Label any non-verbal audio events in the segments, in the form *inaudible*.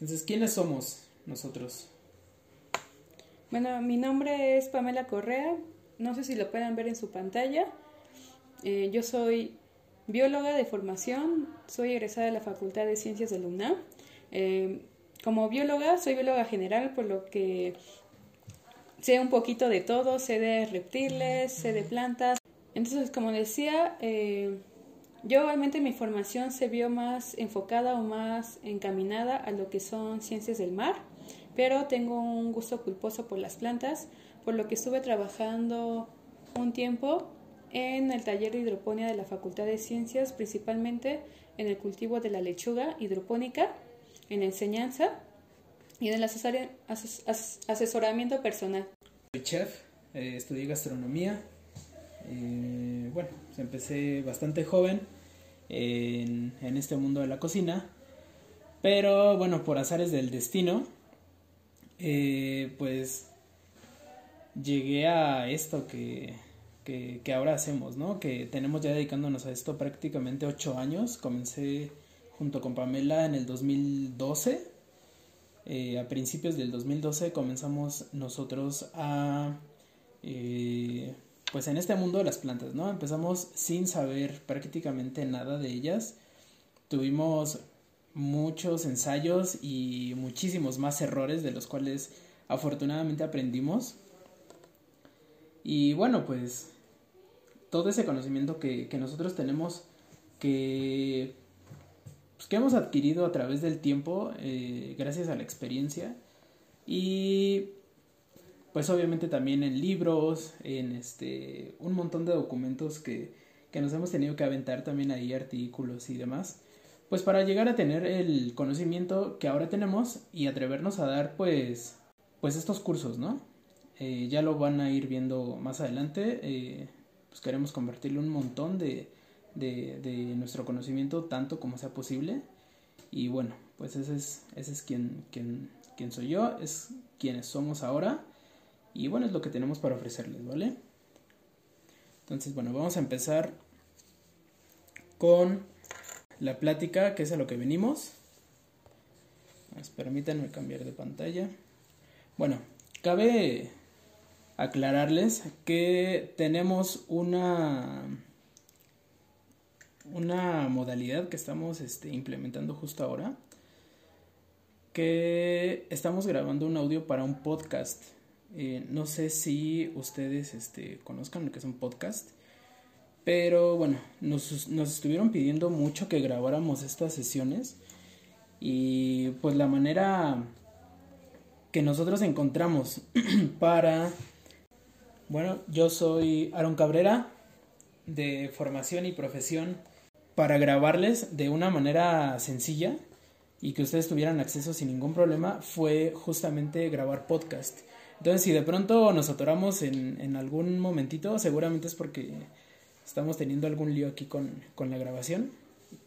Entonces, ¿quiénes somos nosotros? Bueno, mi nombre es Pamela Correa. No sé si lo pueden ver en su pantalla. Eh, yo soy bióloga de formación, soy egresada de la Facultad de Ciencias de la UNAM. Eh, como bióloga, soy bióloga general, por lo que sé un poquito de todo, sé de reptiles, sé de plantas. Entonces, como decía, eh, yo obviamente mi formación se vio más enfocada o más encaminada a lo que son ciencias del mar, pero tengo un gusto culposo por las plantas, por lo que estuve trabajando un tiempo en el taller de hidroponía de la Facultad de Ciencias, principalmente en el cultivo de la lechuga hidropónica, en enseñanza y en el asesoramiento personal. Soy chef, eh, estudié gastronomía. Eh, bueno, pues empecé bastante joven en, este mundo de la cocina, pero bueno, por azares del destino, eh, pues llegué a esto que, que, ahora hacemos, ¿no? Que tenemos ya dedicándonos a esto prácticamente ocho años. Comencé junto con Pamela en el 2012. Eh, a principios del 2012 comenzamos nosotros a... Eh, pues en este mundo de las plantas, ¿no? Empezamos sin saber prácticamente nada de ellas. Tuvimos muchos ensayos y muchísimos más errores de los cuales afortunadamente aprendimos. Y bueno, pues todo ese conocimiento que, nosotros tenemos que, pues, que hemos adquirido a través del tiempo eh, gracias a la experiencia y pues obviamente también en libros, en este un montón de documentos que, que nos hemos tenido que aventar también ahí artículos y demás pues para llegar a tener el conocimiento que ahora tenemos y atrevernos a dar pues pues estos cursos no eh, ya lo van a ir viendo más adelante eh, pues queremos convertirle un montón de, de, nuestro conocimiento tanto como sea posible. Y bueno, pues ese es, ese es quien, quien, quien soy yo, es quienes somos ahora. Y bueno, es lo que tenemos para ofrecerles, ¿vale? Entonces, bueno, vamos a empezar con la plática, que es a lo que venimos. permítanme cambiar de pantalla. Bueno, cabe aclararles que tenemos una una modalidad que estamos este, implementando justo ahora que estamos grabando un audio para un podcast eh, no sé si ustedes este, conozcan lo que es un podcast pero bueno nos, nos estuvieron pidiendo mucho que grabáramos estas sesiones y pues la manera que nosotros encontramos *clears throat* para bueno, yo soy Aaron Cabrera, de formación y profesión, para grabarles de una manera sencilla y que ustedes tuvieran acceso sin ningún problema, fue justamente grabar podcast. Entonces, si de pronto nos atoramos en, en algún momentito, seguramente es porque estamos teniendo algún lío aquí con, con la grabación,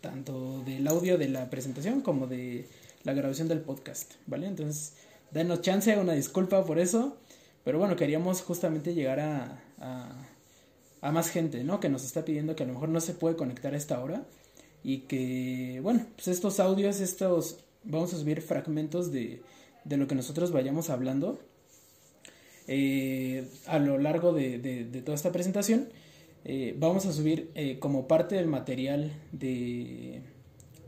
tanto del audio de la presentación como de la grabación del podcast, ¿vale? Entonces, denos chance, una disculpa por eso. Pero bueno, queríamos justamente llegar a, a, más gente, ¿no? Que nos está pidiendo que a lo mejor no se puede conectar a esta hora. Y que, bueno, pues estos audios, estos, vamos a subir fragmentos de, de lo que nosotros vayamos hablando eh, a lo largo de, de, toda esta presentación. Eh, vamos a subir eh, como parte del material de,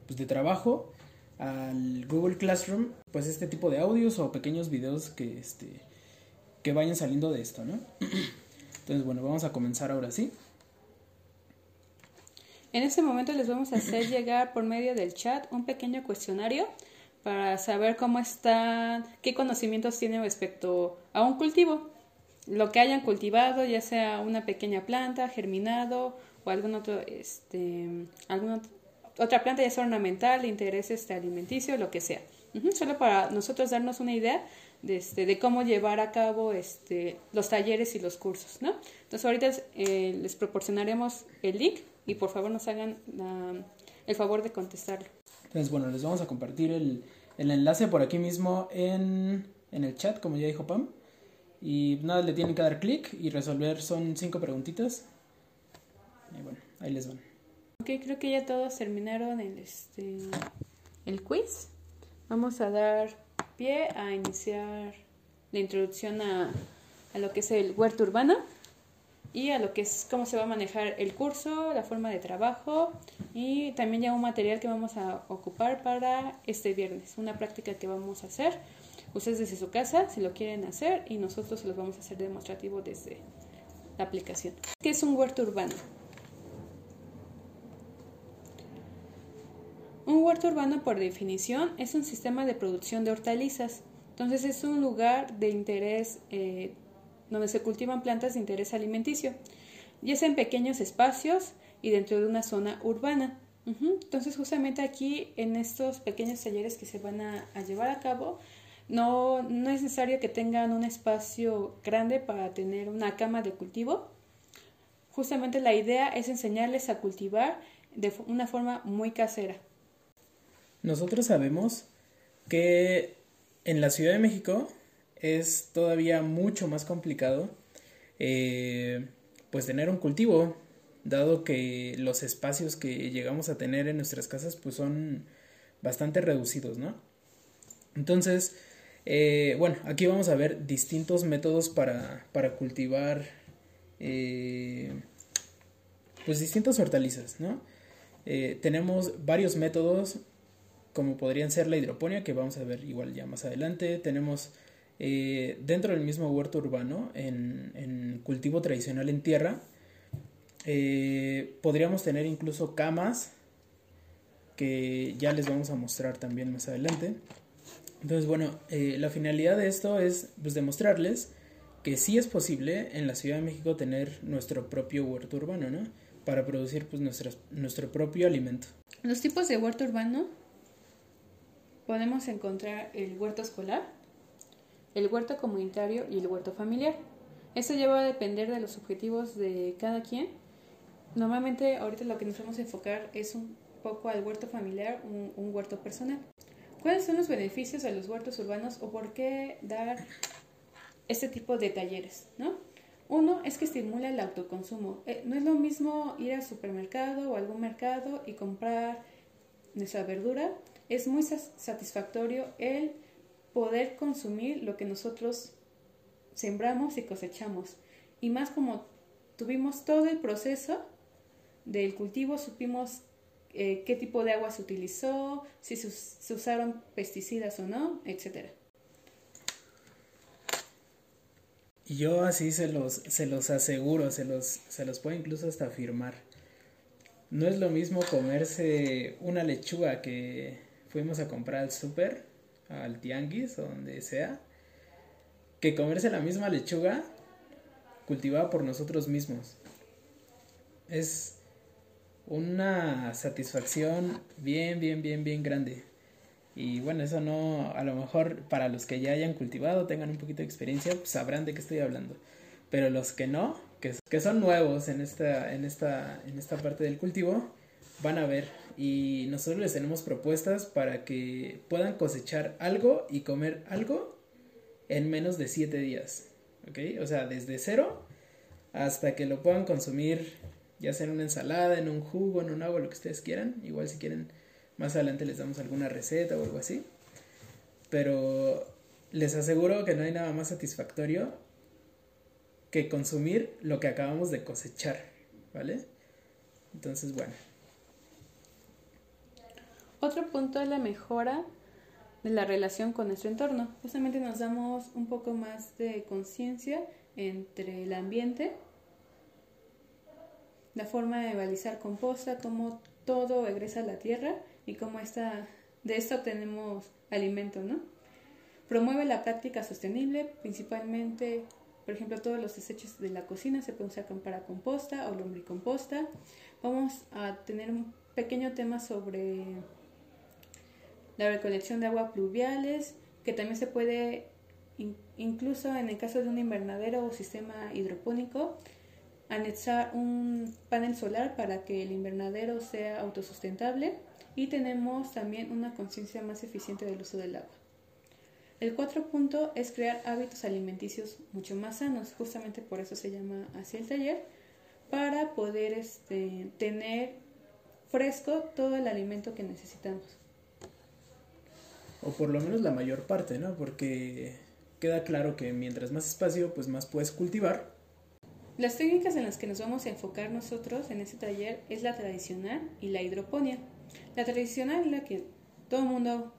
pues de trabajo al Google Classroom, pues este tipo de audios o pequeños videos que, este, que vayan saliendo de esto, ¿no? *clears throat* Entonces, bueno, vamos a comenzar ahora sí. En este momento les vamos a hacer llegar por medio del chat un pequeño cuestionario para saber cómo están, qué conocimientos tienen respecto a un cultivo, lo que hayan cultivado, ya sea una pequeña planta, germinado o este, alguna otra planta ya sea ornamental, de interés este, alimenticio, lo que sea. Solo para nosotros darnos una idea de, este, de cómo llevar a cabo este, los talleres y los cursos, ¿no? Entonces ahorita eh, les proporcionaremos el link y por favor nos hagan el favor de contestarlo. Entonces, bueno, les vamos a compartir el, el enlace por aquí mismo en, en, el chat, como ya dijo Pam. Y nada, le tienen que dar clic y resolver, son cinco preguntitas. Y bueno, ahí les van. Ok, creo que ya todos terminaron el, este, el quiz. Vamos a dar pie a iniciar la introducción a, a lo que es el huerto urbano y a lo que es cómo se va a manejar el curso, la forma de trabajo y también ya un material que vamos a ocupar para este viernes, una práctica que vamos a hacer ustedes desde su casa si lo quieren hacer y nosotros se los vamos a hacer demostrativo desde la aplicación. ¿Qué es un huerto urbano? Un huerto urbano por definición es un sistema de producción de hortalizas. Entonces es un lugar de interés eh, donde se cultivan plantas de interés alimenticio, ya sea en pequeños espacios y dentro de una zona urbana. Entonces justamente aquí en estos pequeños talleres que se van a, llevar a cabo, no, no, es necesario que tengan un espacio grande para tener una cama de cultivo. Justamente la idea es enseñarles a cultivar de una forma muy casera. Nosotros sabemos que en la Ciudad de México es todavía mucho más complicado eh, pues tener un cultivo dado que los espacios que llegamos a tener en nuestras casas pues son bastante reducidos no entonces eh, bueno aquí vamos a ver distintos métodos para, para cultivar eh, pues distintas hortalizas no tenemos varios métodos como podrían ser la hidroponía que vamos a ver igual ya más adelante. Tenemos eh, dentro del mismo huerto urbano, en, cultivo tradicional en tierra, eh, podríamos tener incluso camas que ya les vamos a mostrar también más adelante. Entonces, bueno, eh, la finalidad de esto es pues, demostrarles que sí es posible en la Ciudad de México tener nuestro propio huerto urbano, ¿no? Para producir pues nuestro propio alimento. Los tipos de huerto urbano podemos encontrar el huerto escolar, el huerto comunitario y el huerto familiar. Esto lleva a depender de los objetivos de cada quien. Normalmente ahorita lo que nos vamos a enfocar es un poco al huerto familiar, un, huerto personal. ¿Cuáles son los beneficios de los huertos urbanos o por qué dar este tipo de talleres? ¿no? Uno es que estimula el autoconsumo. Eh, no es lo mismo ir al supermercado o algún mercado y comprar nuestra verdura. Es muy satisfactorio el poder consumir lo que nosotros sembramos y cosechamos. Y más como tuvimos todo el proceso del cultivo, supimos eh, qué tipo de agua se utilizó, si se, usaron pesticidas o no, etc. Yo así se los, se los aseguro, se los, se los puedo incluso hasta afirmar. No es lo mismo comerse una lechuga que fuimos a comprar al súper al tianguis o donde sea, que comerse la misma lechuga cultivada por nosotros mismos. Es una satisfacción bien, bien, bien, bien grande. Y bueno, eso no, a lo mejor para los que ya hayan cultivado, tengan un poquito de experiencia, pues sabrán de qué estoy hablando. Pero los que no, que, que son nuevos en esta, en, esta, en esta parte del cultivo, van a ver y nosotros les tenemos propuestas para que puedan cosechar algo y comer algo en menos de 7 días. ¿Ok? O sea, desde cero hasta que lo puedan consumir ya sea en una ensalada, en un jugo, en un agua, lo que ustedes quieran. Igual si quieren, más adelante les damos alguna receta o algo así. Pero les aseguro que no hay nada más satisfactorio que consumir lo que acabamos de cosechar, ¿vale? Entonces, bueno. Otro punto es la mejora de la relación con nuestro entorno. Justamente nos damos un poco más de conciencia entre el ambiente, la forma de balizar composta, cómo todo regresa a la tierra y cómo esta, de esto obtenemos alimento, ¿no? Promueve la práctica sostenible, principalmente, por ejemplo, todos los desechos de la cocina se pueden usar para composta o lombricomposta. Vamos a tener un pequeño tema sobre la recolección de agua pluviales, que también se puede, incluso en el caso de un invernadero o sistema hidropónico, anexar un panel solar para que el invernadero sea autosustentable y tenemos también una conciencia más eficiente del uso del agua. El cuarto punto es crear hábitos alimenticios mucho más sanos, justamente por eso se llama así el taller, para poder este, tener fresco todo el alimento que necesitamos. O por lo menos la mayor parte, ¿no? Porque queda claro que mientras más espacio, pues más puedes cultivar. Las técnicas en las que nos vamos a enfocar nosotros en este taller es la tradicional y la hidroponía. La tradicional es la que todo el mundo,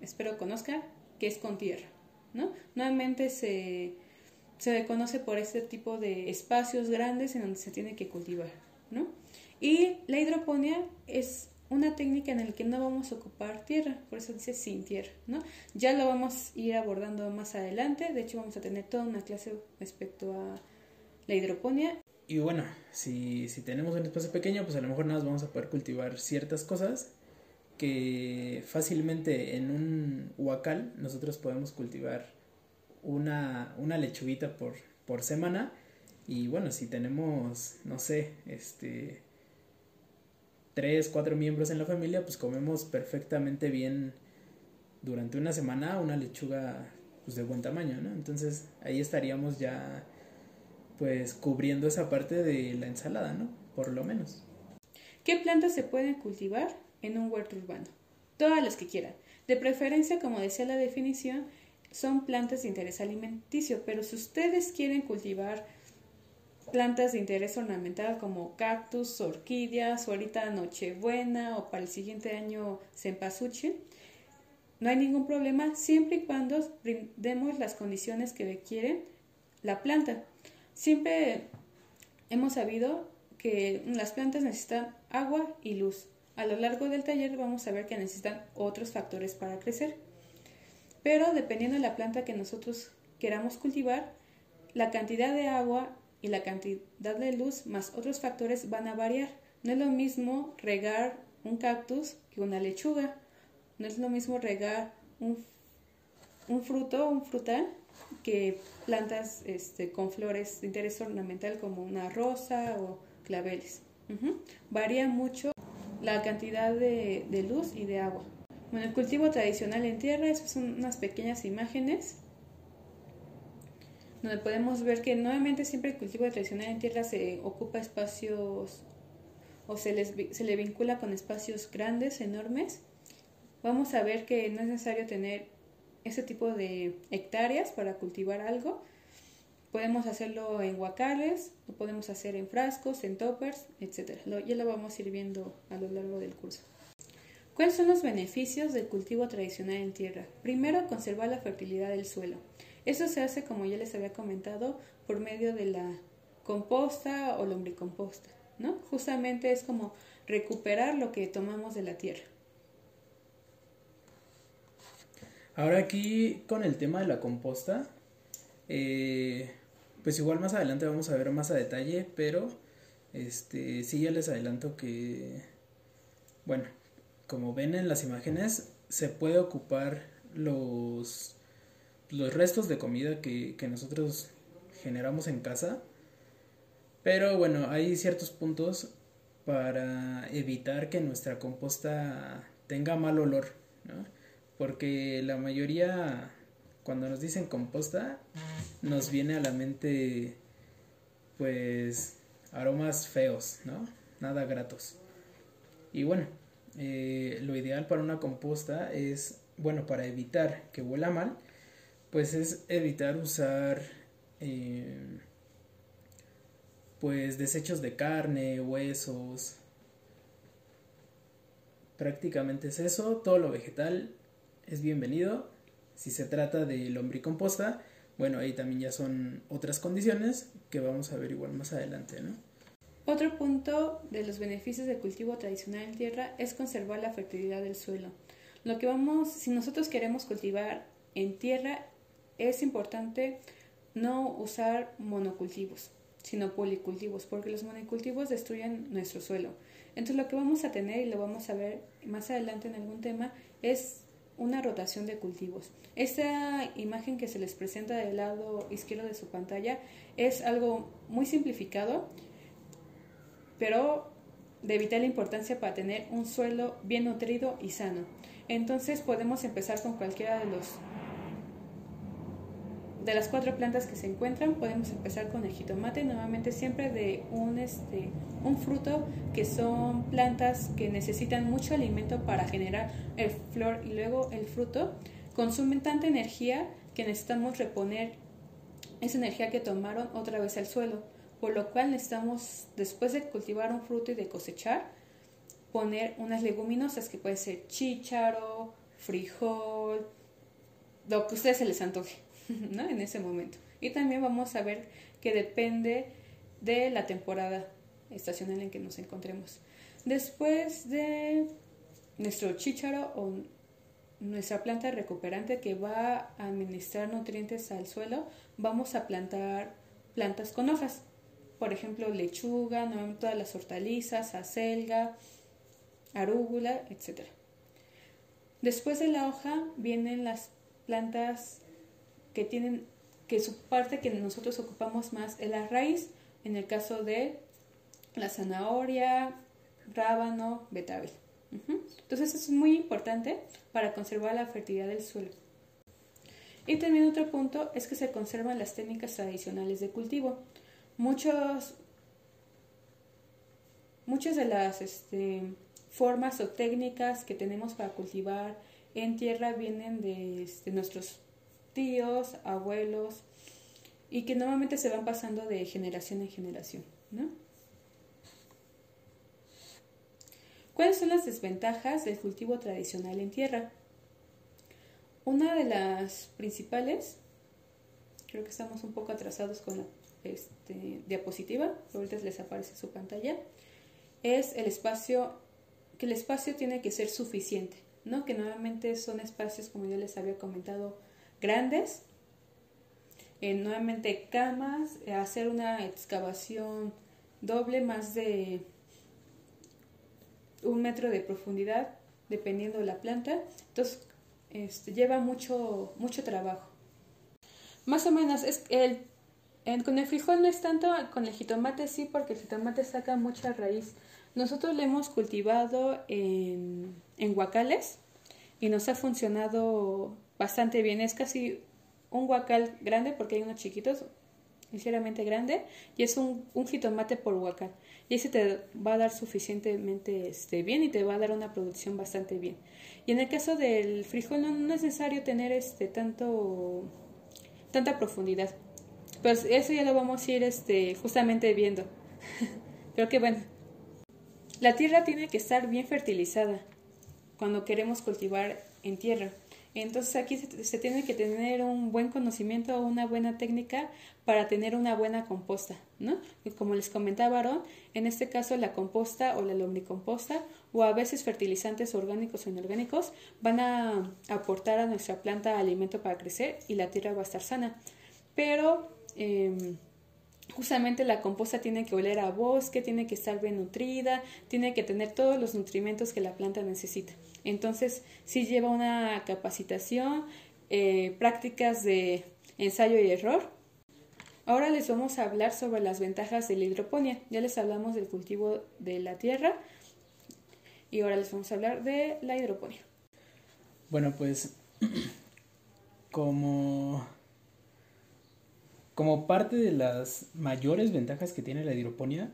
espero conozca, que es con tierra, ¿no? Nuevamente se, se conoce por este tipo de espacios grandes en donde se tiene que cultivar, ¿no? Y la hidroponía es una técnica en la que no vamos a ocupar tierra, por eso dice sin tierra, ¿no? Ya lo vamos a ir abordando más adelante, de hecho vamos a tener toda una clase respecto a la hidroponía. Y bueno, si, si tenemos un espacio pequeño, pues a lo mejor nada más vamos a poder cultivar ciertas cosas que fácilmente en un huacal nosotros podemos cultivar una, una lechuguita por, por semana y bueno, si tenemos, no sé, este tres, cuatro miembros en la familia, pues comemos perfectamente bien durante una semana una lechuga pues, de buen tamaño, ¿no? Entonces ahí estaríamos ya pues cubriendo esa parte de la ensalada, ¿no? Por lo menos. ¿Qué plantas se pueden cultivar en un huerto urbano? Todas las que quieran. De preferencia, como decía la definición, son plantas de interés alimenticio, pero si ustedes quieren cultivar plantas de interés ornamental como cactus, orquídeas, o ahorita nochebuena o para el siguiente año cempasúchil. No hay ningún problema siempre y cuando brindemos las condiciones que requieren la planta. Siempre hemos sabido que las plantas necesitan agua y luz. A lo largo del taller vamos a ver que necesitan otros factores para crecer. Pero dependiendo de la planta que nosotros queramos cultivar, la cantidad de agua y la cantidad de luz más otros factores van a variar. No es lo mismo regar un cactus que una lechuga. No es lo mismo regar un, un fruto, un frutal, que plantas este, con flores de interés ornamental como una rosa o claveles. Varía mucho la cantidad de, de, luz y de agua. Bueno, el cultivo tradicional en tierra, esas son unas pequeñas imágenes donde podemos ver que nuevamente siempre el cultivo tradicional en tierra se ocupa espacios o se, les, se le vincula con espacios grandes, enormes. Vamos a ver que no es necesario tener ese tipo de hectáreas para cultivar algo. Podemos hacerlo en huacales, lo podemos hacer en frascos, en toppers, etc. ya lo vamos a ir viendo a lo largo del curso. ¿Cuáles son los beneficios del cultivo tradicional en tierra? Primero, conservar la fertilidad del suelo. Eso se hace, como ya les había comentado, por medio de la composta o lombricomposta, ¿no? Justamente es como recuperar lo que tomamos de la tierra. Ahora aquí con el tema de la composta, eh, pues igual más adelante vamos a ver más a detalle, pero este sí ya les adelanto que, bueno, como ven en las imágenes, se puede ocupar los los restos de comida que, nosotros generamos en casa. Pero bueno, hay ciertos puntos para evitar que nuestra composta tenga mal olor, ¿no? Porque la mayoría, cuando nos dicen composta, nos viene a la mente, pues, aromas feos, ¿no? Nada gratos. Y bueno, eh, lo ideal para una composta es, bueno, para evitar que huela mal, pues es evitar usar eh, pues desechos de carne, huesos. Prácticamente es eso, todo lo vegetal es bienvenido. Si se trata de lombricomposta, bueno, ahí también ya son otras condiciones que vamos a ver igual más adelante, ¿no? Otro punto de los beneficios del cultivo tradicional en tierra es conservar la fertilidad del suelo. Lo que vamos, si nosotros queremos cultivar en tierra, es importante no usar monocultivos, sino policultivos, porque los monocultivos destruyen nuestro suelo. Entonces lo que vamos a tener, y lo vamos a ver más adelante en algún tema, es una rotación de cultivos. Esta imagen que se les presenta del lado izquierdo de su pantalla es algo muy simplificado, pero de vital importancia para tener un suelo bien nutrido y sano. Entonces podemos empezar con cualquiera de los de las cuatro plantas que se encuentran, podemos empezar con el jitomate, nuevamente siempre de un, este, un fruto que son plantas que necesitan mucho alimento para generar el flor y luego el fruto, consumen tanta energía que necesitamos reponer esa energía que tomaron otra vez al suelo, por lo cual necesitamos, después de cultivar un fruto y de cosechar, poner unas leguminosas que puede ser chícharo, frijol, lo que a ustedes se les antoje. *laughs* ¿no? En ese momento. Y también vamos a ver que depende de la temporada estacional en que nos encontremos. Después de nuestro chícharo o nuestra planta recuperante que va a administrar nutrientes al suelo, vamos a plantar plantas con hojas. Por ejemplo, lechuga, todas las hortalizas, acelga, arúgula, etc. Después de la hoja vienen las plantas que tienen que su parte que nosotros ocupamos más es la raíz, en el caso de la zanahoria, rábano, betabel. Entonces es muy importante para conservar la fertilidad del suelo. Y también otro punto es que se conservan las técnicas tradicionales de cultivo. Muchos, muchas de las este, formas o técnicas que tenemos para cultivar en tierra vienen de este, nuestros tíos, abuelos, y que normalmente se van pasando de generación en generación. ¿no? ¿Cuáles son las desventajas del cultivo tradicional en tierra? Una de las principales, creo que estamos un poco atrasados con la este, diapositiva, ahorita les aparece su pantalla, es el espacio, que el espacio tiene que ser suficiente, ¿no? Que normalmente son espacios, como yo les había comentado, grandes, nuevamente camas, hacer una excavación doble más de un metro de profundidad, dependiendo de la planta. Entonces, este, lleva mucho, mucho trabajo. Más o menos, es el, con el frijol no es tanto, con el jitomate sí, porque el jitomate saca mucha raíz. Nosotros lo hemos cultivado en, en guacales y nos ha funcionado bastante bien. Es casi un guacal grande porque hay unos chiquitos, ligeramente grande, y es un, jitomate por guacal. Y ese te va a dar suficientemente este, bien y te va a dar una producción bastante bien. Y en el caso del frijol no, no es necesario tener este tanto tanta profundidad. Pues eso ya lo vamos a ir este, justamente viendo. *laughs* Creo que bueno. La tierra tiene que estar bien fertilizada cuando queremos cultivar en tierra. Entonces aquí se, tiene que tener un buen conocimiento o una buena técnica para tener una buena composta, ¿no? Y como les comentaba Aaron, en este caso la composta o la lombricomposta o a veces fertilizantes orgánicos o inorgánicos van a aportar a nuestra planta alimento para crecer y la tierra va a estar sana. Pero em, justamente la composta tiene que oler a bosque, tiene que estar bien nutrida, tiene que tener todos los nutrimentos que la planta necesita. Entonces, sí lleva una capacitación, eh, prácticas de ensayo y error. Ahora les vamos a hablar sobre las ventajas de la hidroponía. Ya les hablamos del cultivo de la tierra y ahora les vamos a hablar de la hidroponía. Bueno, pues *clears throat* como, como parte de las mayores ventajas que tiene la hidroponía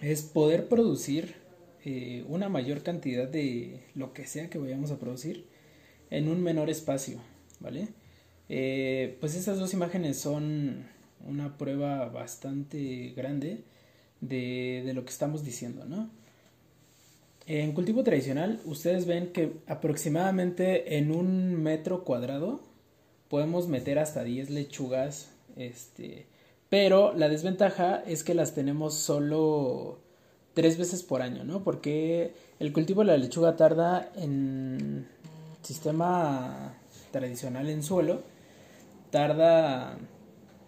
es poder producir eh, una mayor cantidad de lo que sea que vayamos a producir en un menor espacio, ¿vale? Eh, pues estas dos imágenes son una prueba bastante grande de, de lo que estamos diciendo, ¿no? En cultivo tradicional, ustedes ven que aproximadamente en un metro cuadrado podemos meter hasta 10 lechugas, este, pero la desventaja es que las tenemos solo tres veces por año, ¿no? Porque el cultivo de la lechuga tarda en sistema tradicional en suelo, tarda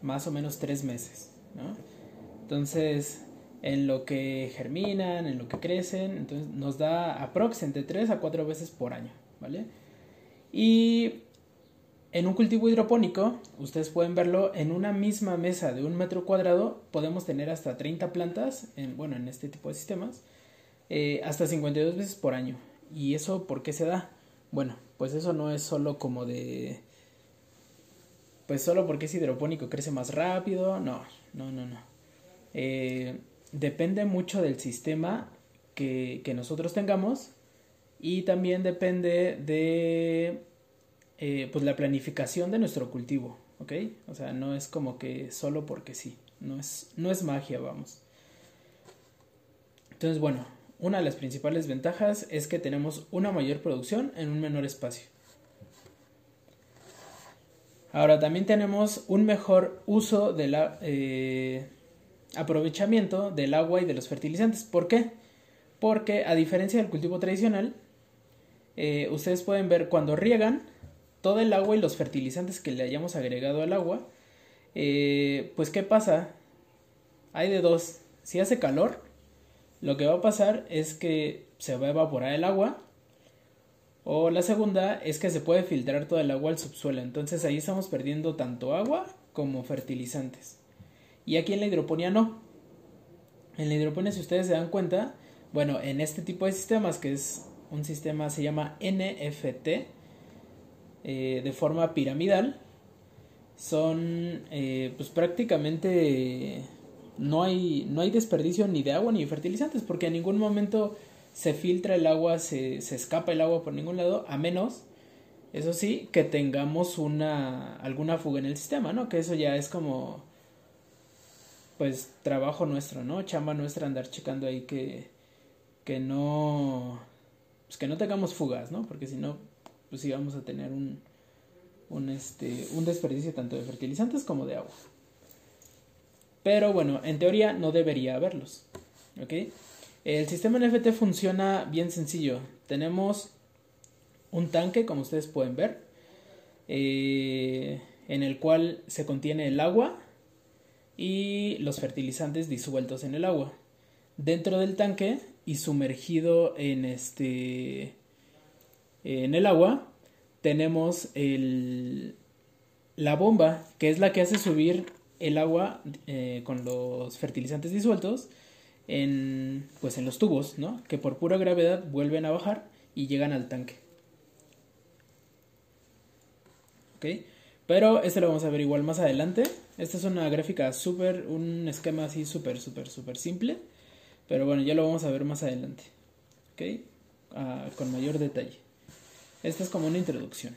más o menos tres meses, ¿no? Entonces, en lo que germinan, en lo que crecen, entonces nos da aproximadamente tres a cuatro veces por año, ¿vale? Y en un cultivo hidropónico, ustedes pueden verlo, en una misma mesa de un metro cuadrado podemos tener hasta 30 plantas, en, bueno, en este tipo de sistemas, eh, hasta 52 veces por año. ¿Y eso por qué se da? Bueno, pues eso no es solo como de pues solo porque es hidropónico crece más rápido, no, no, no, no. Eh, depende mucho del sistema que, que, nosotros tengamos y también depende de eh, pues la planificación de nuestro cultivo, ¿ok? O sea, no es como que solo porque sí, no es, no es magia, vamos. Entonces, bueno, una de las principales ventajas es que tenemos una mayor producción en un menor espacio. Ahora también tenemos un mejor uso del eh, aprovechamiento del agua y de los fertilizantes. ¿Por qué? Porque a diferencia del cultivo tradicional, eh, ustedes pueden ver cuando riegan todo el agua y los fertilizantes que le hayamos agregado al agua, eh, pues ¿qué pasa? Hay de dos. Si hace calor, lo que va a pasar es que se va a evaporar el agua. O la segunda es que se puede filtrar todo el agua al subsuelo. Entonces ahí estamos perdiendo tanto agua como fertilizantes. Y aquí en la hidroponía no. En la hidroponía, si ustedes se dan cuenta, bueno, en este tipo de sistemas, que es un sistema, se llama NFT, eh, de forma piramidal, son eh, pues prácticamente no hay, no hay desperdicio ni de agua ni de fertilizantes, porque en ningún momento se filtra el agua, se, se escapa el agua por ningún lado, a menos, eso sí, que tengamos una, alguna fuga en el sistema, ¿no? Que eso ya es como, pues, trabajo nuestro, ¿no? Chamba nuestra andar checando ahí que, que no, pues que no tengamos fugas, ¿no? Porque si no, pues sí vamos a tener un, un, este, un desperdicio tanto de fertilizantes como de agua. Pero bueno, en teoría no debería haberlos. ¿Ok? El sistema NFT funciona bien sencillo. Tenemos un tanque, como ustedes pueden ver, eh, en el cual se contiene el agua y los fertilizantes disueltos en el agua. Dentro del tanque y sumergido en este en el agua tenemos la bomba que es la que hace subir el agua eh, con los fertilizantes disueltos en, pues en los tubos, ¿no? Que por pura gravedad vuelven a bajar y llegan al tanque. ¿Ok? Pero este lo vamos a ver igual más adelante. Esta es una gráfica súper, un esquema así súper, súper, súper simple. Pero bueno, ya lo vamos a ver más adelante. ¿Ok? Ah, con mayor detalle. Esta es como una introducción.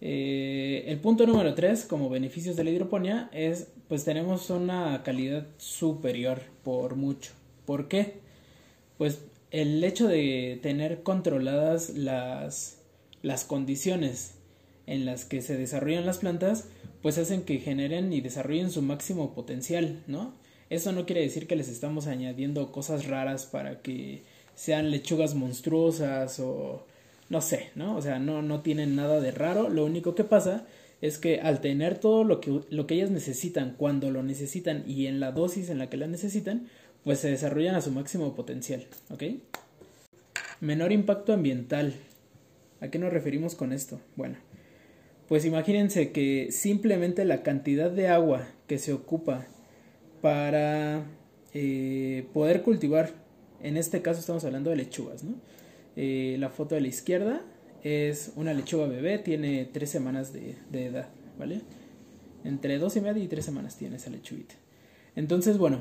Eh, el punto número 3, como beneficios de la hidroponía, es pues tenemos una calidad superior por mucho. ¿Por qué? Pues el hecho de tener controladas las, las condiciones en las que se desarrollan las plantas, pues hacen que generen y desarrollen su máximo potencial, ¿no? Eso no quiere decir que les estamos añadiendo cosas raras para que sean lechugas monstruosas o no sé, ¿no? O sea, no, no tienen nada de raro. Lo único que pasa es que al tener todo lo que, lo que ellas necesitan cuando lo necesitan y en la dosis en la que la necesitan, pues se desarrollan a su máximo potencial, ¿ok? Menor impacto ambiental. ¿A qué nos referimos con esto? Bueno, pues imagínense que simplemente la cantidad de agua que se ocupa para eh, poder cultivar, en este caso estamos hablando de lechugas, ¿no? Eh, la foto de la izquierda es una lechuga bebé, tiene tres semanas de, edad, ¿vale? Entre dos y media y tres semanas tiene esa lechuguita. Entonces, bueno,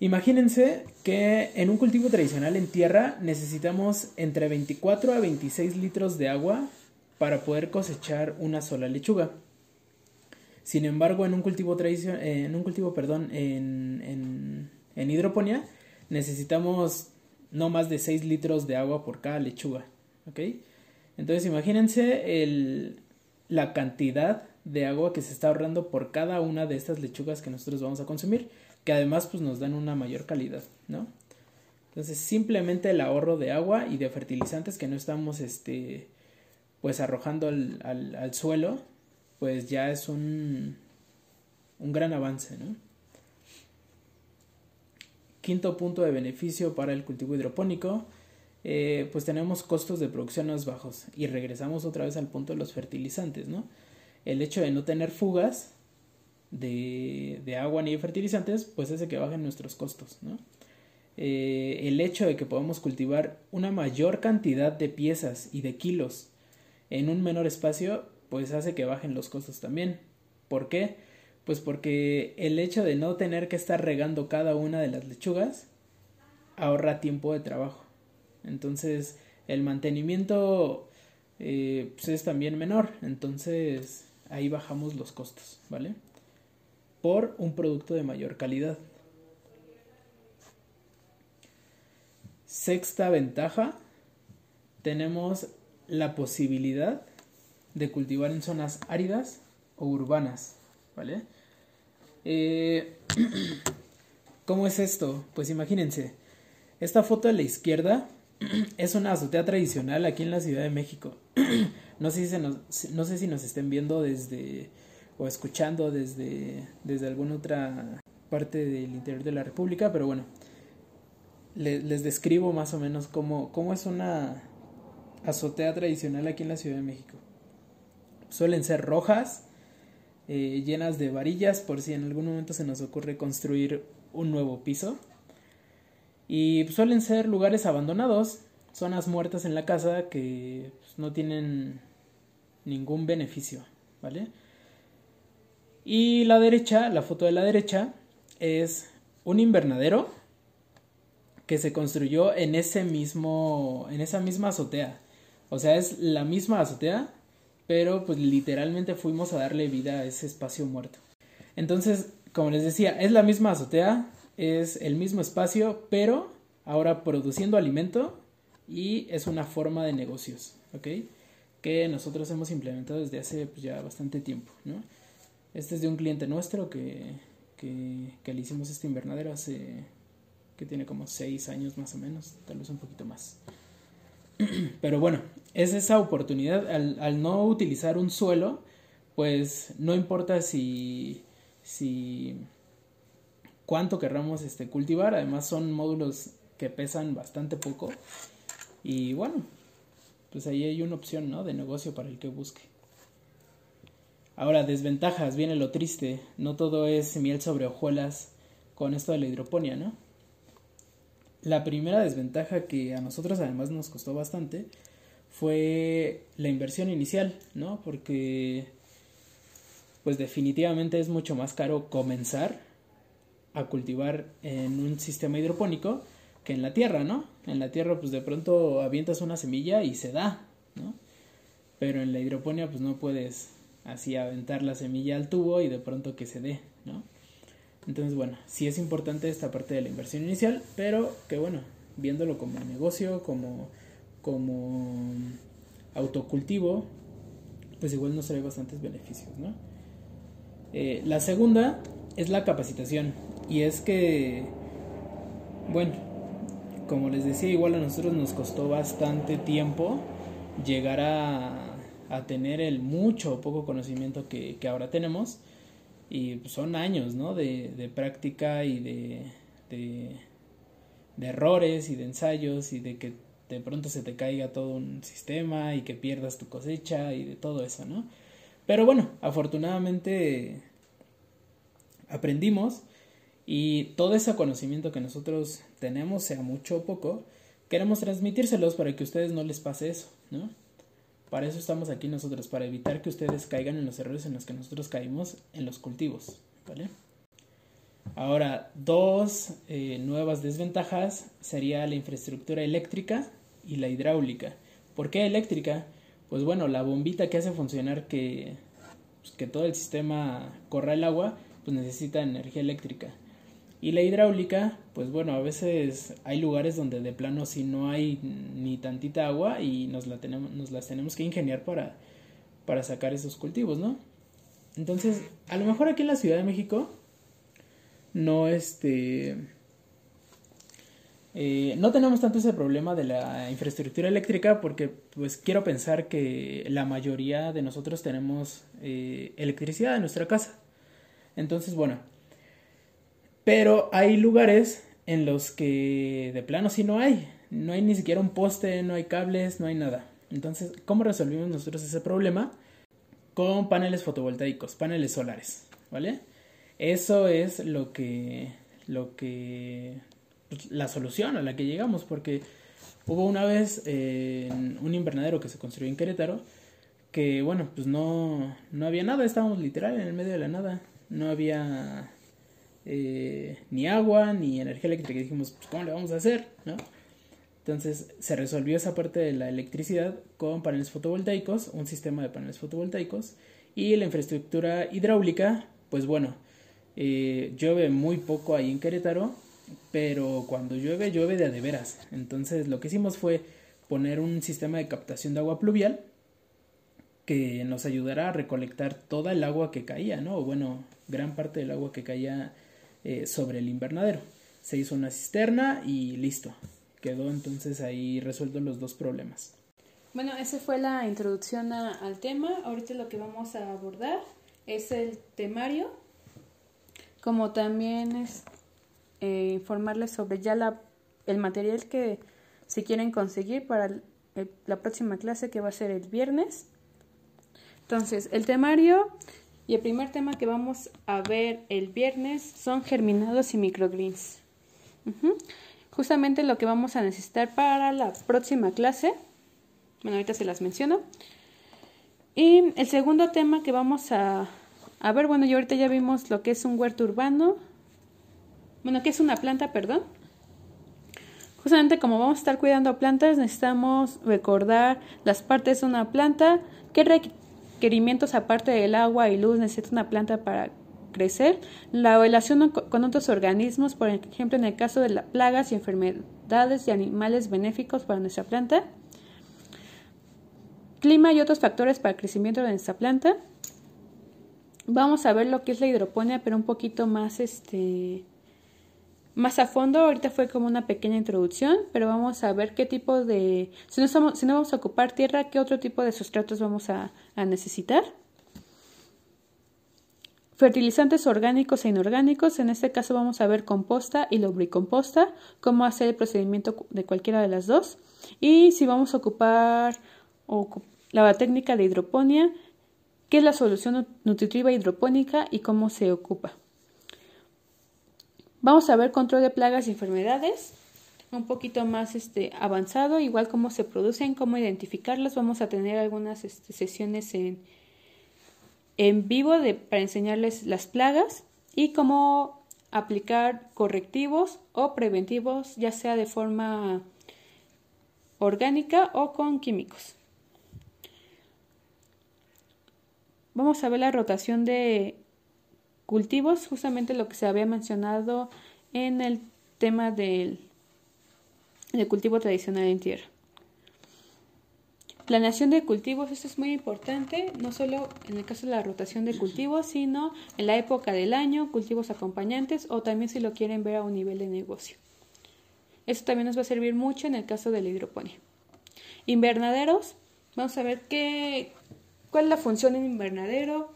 imagínense que en un cultivo tradicional en tierra necesitamos entre 24 a 26 litros de agua para poder cosechar una sola lechuga. Sin embargo, en un cultivo tradicional, en un cultivo, perdón, en, en, en hidroponía necesitamos no más de 6 litros de agua por cada lechuga. ¿Ok? Entonces imagínense el, la cantidad de agua que se está ahorrando por cada una de estas lechugas que nosotros vamos a consumir, que además pues nos dan una mayor calidad, ¿no? Entonces simplemente el ahorro de agua y de fertilizantes que no estamos este pues arrojando al, al, al suelo, pues ya es un, un gran avance, ¿no? Quinto punto de beneficio para el cultivo hidropónico, eh, pues tenemos costos de producción más bajos. Y regresamos otra vez al punto de los fertilizantes, ¿no? El hecho de no tener fugas de, agua ni de fertilizantes, pues hace que bajen nuestros costos, ¿no? Eh, el hecho de que podamos cultivar una mayor cantidad de piezas y de kilos en un menor espacio, pues hace que bajen los costos también. ¿Por qué? Pues porque el hecho de no tener que estar regando cada una de las lechugas ahorra tiempo de trabajo. Entonces el mantenimiento eh, pues es también menor. Entonces ahí bajamos los costos, ¿vale? Por un producto de mayor calidad. Sexta ventaja, tenemos la posibilidad de cultivar en zonas áridas o urbanas, ¿vale? Eh, *clears throat* ¿Cómo es esto? Pues imagínense, esta foto de la izquierda *clears throat* es una azotea tradicional aquí en la Ciudad de México. *clears throat* no, sé si no sé si nos estén viendo desde o escuchando desde, desde alguna otra parte del interior de la República, pero bueno, les describo más o menos cómo, cómo es una azotea tradicional aquí en la Ciudad de México. Suelen ser rojas, eh, llenas de varillas por si en algún momento se nos ocurre construir un nuevo piso. Y suelen ser lugares abandonados, zonas muertas en la casa que pues, no tienen ningún beneficio, ¿vale? Y la derecha, la foto de la derecha, es un invernadero que se construyó en ese mismo, en esa misma azotea. O sea, es la misma azotea, pero pues literalmente fuimos a darle vida a ese espacio muerto. Entonces, como les decía, es la misma azotea, es el mismo espacio, pero ahora produciendo alimento y es una forma de negocios, ¿ok? Que nosotros hemos implementado desde hace pues, ya bastante tiempo, ¿no? Este es de un cliente nuestro que, que, que le hicimos este invernadero hace que tiene como seis años más o menos, tal vez un poquito más. *clears throat* Pero bueno, es esa oportunidad. Al, no utilizar un suelo, pues no importa si, si cuánto querramos este, cultivar. Además son módulos que pesan bastante poco. Y bueno, pues ahí hay una opción ¿no? de negocio para el que busque. Ahora, desventajas, viene lo triste. No todo es miel sobre hojuelas con esto de la hidroponía, ¿no? La primera desventaja que a nosotros además nos costó bastante fue la inversión inicial, ¿no? Porque pues definitivamente es mucho más caro comenzar a cultivar en un sistema hidropónico que en la tierra, ¿no? En la tierra pues de pronto avientas una semilla y se da, ¿no? Pero en la hidroponía pues no puedes así aventar la semilla al tubo y de pronto que se dé, ¿no? Entonces, bueno, sí es importante esta parte de la inversión inicial, pero que bueno, viéndolo como negocio, como, como autocultivo, pues igual nos trae bastantes beneficios, ¿no? Eh, la segunda es la capacitación, y es que, bueno, como les decía, igual a nosotros nos costó bastante tiempo llegar a a tener el mucho o poco conocimiento que, ahora tenemos. Y pues, son años, ¿no? De, de práctica y de, de, errores y de ensayos y de que de pronto se te caiga todo un sistema y que pierdas tu cosecha y de todo eso, ¿no? Pero bueno, afortunadamente aprendimos y todo ese conocimiento que nosotros tenemos, sea mucho o poco, queremos transmitírselos para que a ustedes no les pase eso, ¿no? Para eso estamos aquí nosotros, para evitar que ustedes caigan en los errores en los que nosotros caímos en los cultivos. ¿vale? Ahora, dos eh, nuevas desventajas sería la infraestructura eléctrica y la hidráulica. ¿Por qué eléctrica? Pues bueno, la bombita que hace funcionar que, pues, que todo el sistema corra el agua, pues necesita energía eléctrica. Y la hidráulica, pues bueno, a veces hay lugares donde de plano si no hay ni tantita agua y nos, la tenemos, nos las tenemos que ingeniar para, para sacar esos cultivos, ¿no? Entonces, a lo mejor aquí en la Ciudad de México no este eh, no tenemos tanto ese problema de la infraestructura eléctrica porque pues quiero pensar que la mayoría de nosotros tenemos eh, electricidad en nuestra casa. Entonces, bueno, pero hay lugares en los que de plano sí no hay. No hay ni siquiera un poste, no hay cables, no hay nada. Entonces, ¿cómo resolvimos nosotros ese problema? Con paneles fotovoltaicos, paneles solares, ¿vale? Eso es lo que, lo que, pues, la solución a la que llegamos, porque hubo una vez eh, un invernadero que se construyó en Querétaro que bueno, pues no, no había nada, estábamos literal en el medio de la nada, no había eh, ni agua ni energía eléctrica. Y dijimos, pues, ¿cómo le vamos a hacer? ¿No? Entonces se resolvió esa parte de la electricidad con paneles fotovoltaicos, un sistema de paneles fotovoltaicos y la infraestructura hidráulica, pues bueno, eh, llueve muy poco ahí en Querétaro, pero cuando llueve, llueve de a de veras. Entonces lo que hicimos fue poner un sistema de captación de agua pluvial que nos ayudará a recolectar toda el agua que caía, ¿no? O bueno, gran parte del agua que caía eh, sobre el invernadero. Se hizo una cisterna y listo. Quedó entonces ahí resueltos los dos problemas. Bueno, esa fue la introducción al tema. Ahorita lo que vamos a abordar es el temario, como también es eh, informarles sobre ya la, el material que si quieren conseguir para la próxima clase que va a ser el viernes. Entonces, el temario y el primer tema que vamos a ver el viernes son germinados y microgreens. Justamente lo que vamos a necesitar para la próxima clase. Bueno, ahorita se las menciono. Y el segundo tema que vamos a, a ver, bueno, yo ahorita ya vimos lo que es un huerto urbano. Bueno, que es una planta, perdón. Justamente como vamos a estar cuidando plantas, necesitamos recordar las partes de una planta, qué requerimientos aparte del agua y luz necesita una planta para crecer, la relación con otros organismos, por ejemplo en el caso de las plagas y enfermedades y animales benéficos para nuestra planta, clima y otros factores para el crecimiento de nuestra planta. Vamos a ver lo que es la hidroponía, pero un poquito más este más a fondo. Ahorita fue como una pequeña introducción, pero vamos a ver qué tipo de si no, vamos a ocupar tierra, qué otro tipo de sustratos vamos a necesitar. Fertilizantes orgánicos e inorgánicos, en este caso vamos a ver composta y lubricomposta, cómo hacer el procedimiento de cualquiera de las dos. Y si vamos a ocupar la técnica de hidroponía, qué es la solución nutritiva hidropónica y cómo se ocupa. Vamos a ver control de plagas y enfermedades, un poquito más este, avanzado, igual cómo se producen, cómo identificarlas. Vamos a tener algunas este, sesiones en en vivo para enseñarles las plagas y cómo aplicar correctivos o preventivos, ya sea de forma orgánica o con químicos. Vamos a ver la rotación de cultivos, justamente lo que se había mencionado en el tema del, del cultivo tradicional en tierra. Planeación de cultivos, esto es muy importante, no solo en el caso de la rotación de cultivos, sino en la época del año, cultivos acompañantes o también si lo quieren ver a un nivel de negocio. Esto también nos va a servir mucho en el caso de la hidroponía. Invernaderos, vamos a ver qué, cuál es la función en invernadero,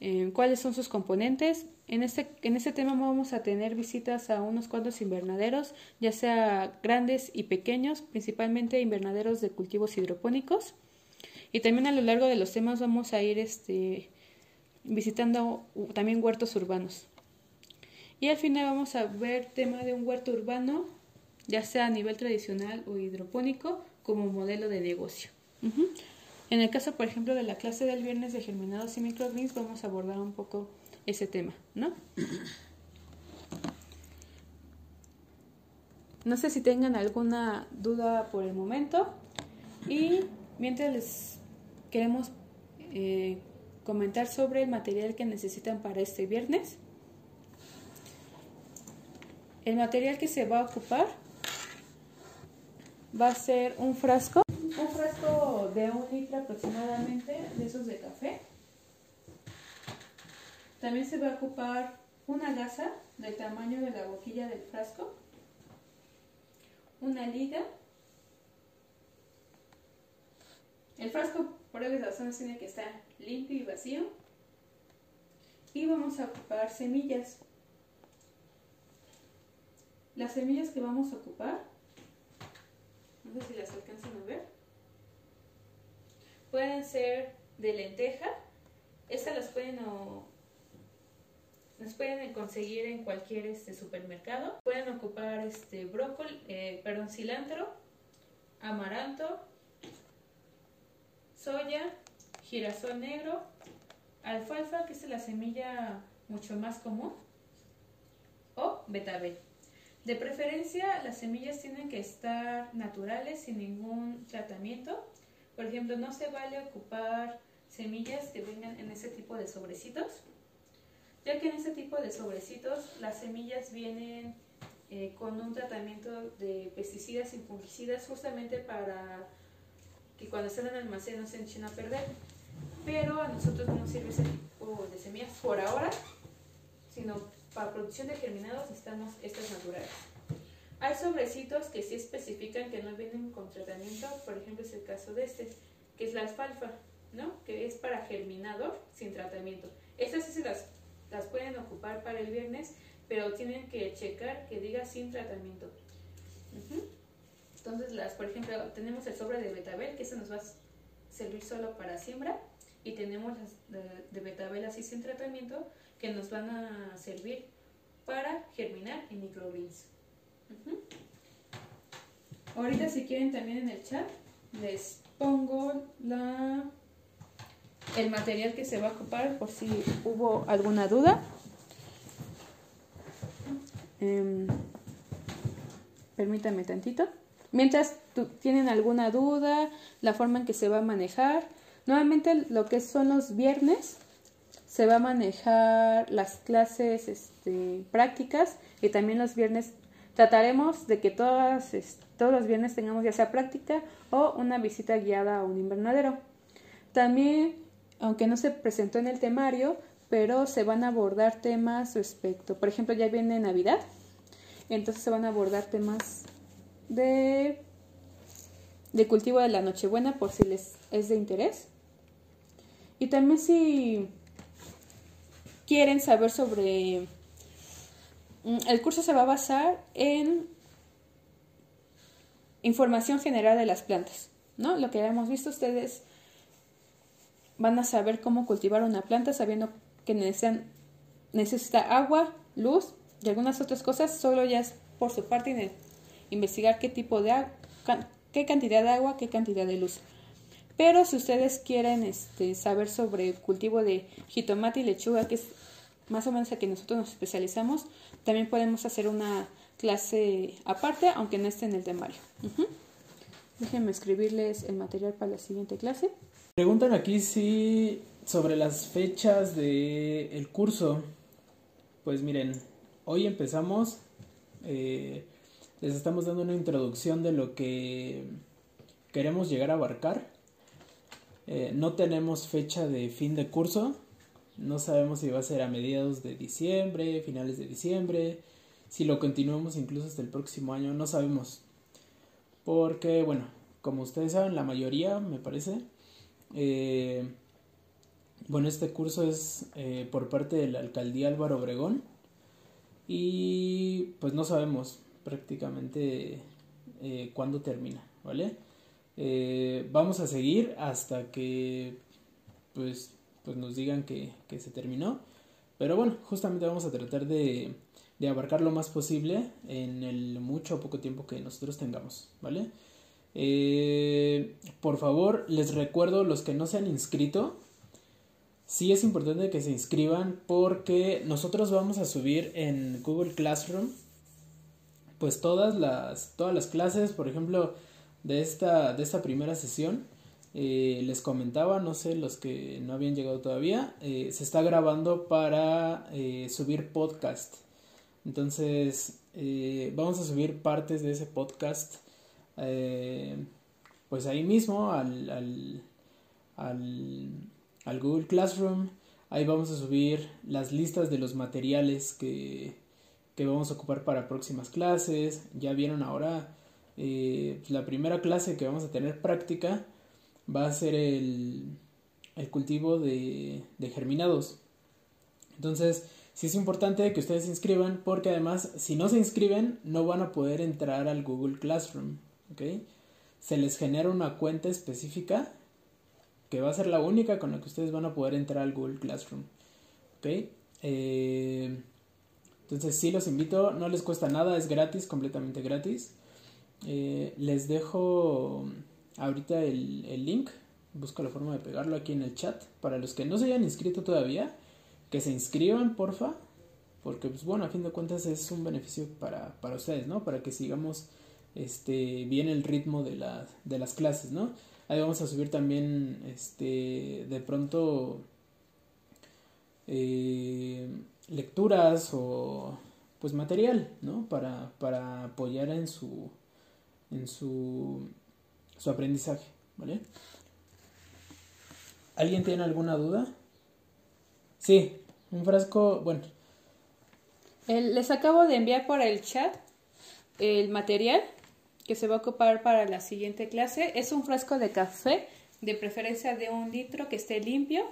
eh, cuáles son sus componentes. En este, en este tema vamos a tener visitas a unos cuantos invernaderos, ya sea grandes y pequeños, principalmente invernaderos de cultivos hidropónicos. Y también a lo largo de los temas vamos a ir este, visitando también huertos urbanos. Y al final vamos a ver tema de un huerto urbano, ya sea a nivel tradicional o hidropónico, como modelo de negocio. En el caso, por ejemplo, de la clase del viernes de germinados y microgreens, vamos a abordar un poco ese tema, ¿no? No sé si tengan alguna duda por el momento. Y mientras les queremos eh, comentar sobre el material que necesitan para este viernes. El material que se va a ocupar va a ser un frasco de un litro aproximadamente de esos de café. También se va a ocupar una gasa del tamaño de la boquilla del frasco, una liga. El frasco por obvias razones tiene que estar limpio y vacío. Y vamos a ocupar semillas. Las semillas que vamos a ocupar, no sé si las alcanzan a ver, pueden ser de lenteja. Estas las pueden las pueden conseguir en cualquier este, supermercado. Pueden ocupar este brócoli, eh, perdón, cilantro, amaranto, soya, girasol negro, alfalfa, que es la semilla mucho más común, o betabel. De preferencia, las semillas tienen que estar naturales, sin ningún tratamiento. Por ejemplo, no se vale ocupar semillas que vengan en ese tipo de sobrecitos, ya que en ese tipo de sobrecitos las semillas vienen eh, con un tratamiento de pesticidas y fungicidas justamente para que cuando estén en almacén no se echen a perder. Pero a nosotros no nos sirve ese tipo de semillas por ahora, sino para producción de germinados necesitamos estas naturales. Hay sobrecitos que sí especifican que no vienen con tratamiento, por ejemplo es el caso de este, que es la alfalfa, ¿no? Que es para germinador sin tratamiento. Estas sí se las, las pueden ocupar para el viernes, pero tienen que checar que diga sin tratamiento. Entonces, las, por ejemplo, tenemos el sobre de betabel, que eso nos va a servir solo para siembra, y tenemos las de, betabel así sin tratamiento, que nos van a servir para germinar en microgreens. Ahorita si quieren también en el chat les pongo la el material que se va a ocupar por si hubo alguna duda. Em, permítame tantito. Mientras tienen alguna duda, la forma en que se va a manejar, nuevamente lo que son los viernes se va a manejar las clases este, prácticas y también los viernes trataremos de que todos los viernes tengamos ya sea práctica o una visita guiada a un invernadero. También, aunque no se presentó en el temario, pero se van a abordar temas respecto, por ejemplo, ya viene Navidad, entonces se van a abordar temas de, de cultivo de la Nochebuena por si les es de interés. Y también si quieren saber sobre... Mm, el curso se va a basar en información general de las plantas, ¿no? Lo que hemos visto ustedes van a saber cómo cultivar una planta sabiendo que necesita agua, luz y algunas otras cosas, solo ya es por su parte investigar qué tipo de agua, qué cantidad de agua, qué cantidad de luz. Pero si ustedes quieren este, saber sobre el cultivo de jitomate y lechuga, que es más o menos a que nosotros nos especializamos, también podemos hacer una clase aparte, aunque no esté en el temario. Déjenme escribirles el material para la siguiente clase. Preguntan aquí si sobre las fechas del el curso. Pues miren, hoy empezamos. Eh, les estamos dando una introducción de lo que queremos llegar a abarcar. Eh, no tenemos fecha de fin de curso. No sabemos si va a ser a mediados de diciembre, finales de diciembre, si lo continuamos incluso hasta el próximo año, no sabemos. Porque, bueno, como ustedes saben, la mayoría, me parece, eh, bueno, este curso es eh, por parte de la alcaldía Álvaro Obregón y pues no sabemos prácticamente cuándo termina, ¿vale? Eh, vamos a seguir hasta que pues, pues nos digan que, se terminó. Pero bueno, justamente vamos a tratar de, de, abarcar lo más posible en el mucho o poco tiempo que nosotros tengamos, ¿vale? Eh, por favor, les recuerdo los que no se han inscrito. Sí es importante que se inscriban porque nosotros vamos a subir en Google Classroom pues todas las, todas las clases, por ejemplo, de esta, de esta primera sesión. Eh, les comentaba, no sé, los que no habían llegado todavía, eh, se está grabando para eh, subir podcast. Entonces, vamos a subir partes de ese podcast, pues ahí mismo, al, al, al, al, Google Classroom. Ahí vamos a subir las listas de los materiales que, que vamos a ocupar para próximas clases. Ya vieron ahora pues, la primera clase que vamos a tener práctica va a ser el, el cultivo de, de germinados. Entonces, sí es importante que ustedes se inscriban porque además si no se inscriben no van a poder entrar al Google Classroom. Se les genera una cuenta específica que va a ser la única con la que ustedes van a poder entrar al Google Classroom. Eh, entonces sí los invito, no les cuesta nada, es gratis, completamente gratis. Eh, les dejo ahorita el, link busco la forma de pegarlo aquí en el chat. Para los que no se hayan inscrito todavía, que se inscriban, porfa. Porque, pues bueno, a fin de cuentas es un beneficio para, para ustedes, ¿no? Para que sigamos este, bien el ritmo de, la, de las clases, ¿no? Ahí vamos a subir también, este, de pronto, eh, lecturas o, pues, material, ¿no? Para, para apoyar en su, en su, su aprendizaje, ¿vale? ¿Alguien tiene alguna duda? Sí, un frasco, bueno. les acabo de enviar por el chat el material que se va a ocupar para la siguiente clase. Es un frasco de café, de preferencia de un litro que esté limpio.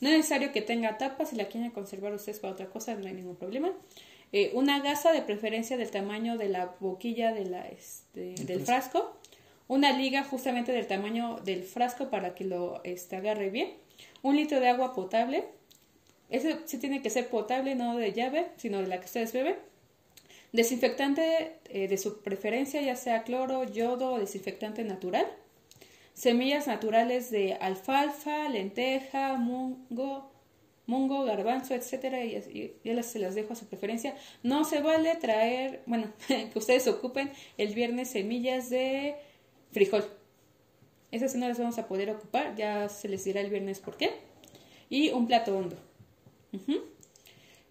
No es necesario que tenga tapa, si la quieren conservar ustedes para otra cosa no hay ningún problema. Eh, una gasa de preferencia del tamaño de la boquilla de la, este, del frasco. Una liga justamente del tamaño del frasco para que lo este, agarre bien. Un litro de agua potable. Ese sí tiene que ser potable, no de llave, sino de la que ustedes beben. Desinfectante eh, de su preferencia, ya sea cloro, yodo o desinfectante natural. Semillas naturales de alfalfa, lenteja, mungo, mungo, garbanzo, etcétera, y, ya se las dejo a su preferencia. No se vale traer, bueno, *laughs* que ustedes ocupen el viernes semillas de frijol. Esas no las vamos a poder ocupar, ya se les dirá el viernes por qué. Y un plato hondo.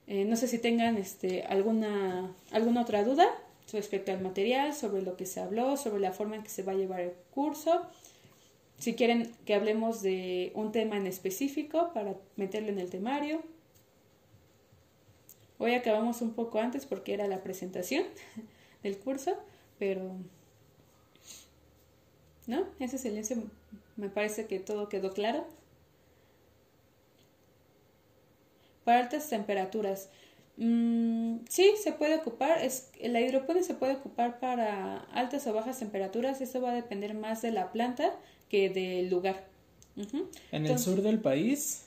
Eh, no sé si tengan este, alguna, alguna otra duda respecto al material, sobre lo que se habló, sobre la forma en que se va a llevar el curso. Si quieren que hablemos de un tema en específico para meterlo en el temario. Hoy acabamos un poco antes porque era la presentación *laughs* del curso, pero ¿no? Ese silencio me parece que todo quedó claro. Para altas temperaturas. Mm, sí, se puede ocupar. Es, la hidroponía se puede ocupar para altas o bajas temperaturas. Eso va a depender más de la planta que del lugar. En el sur del país.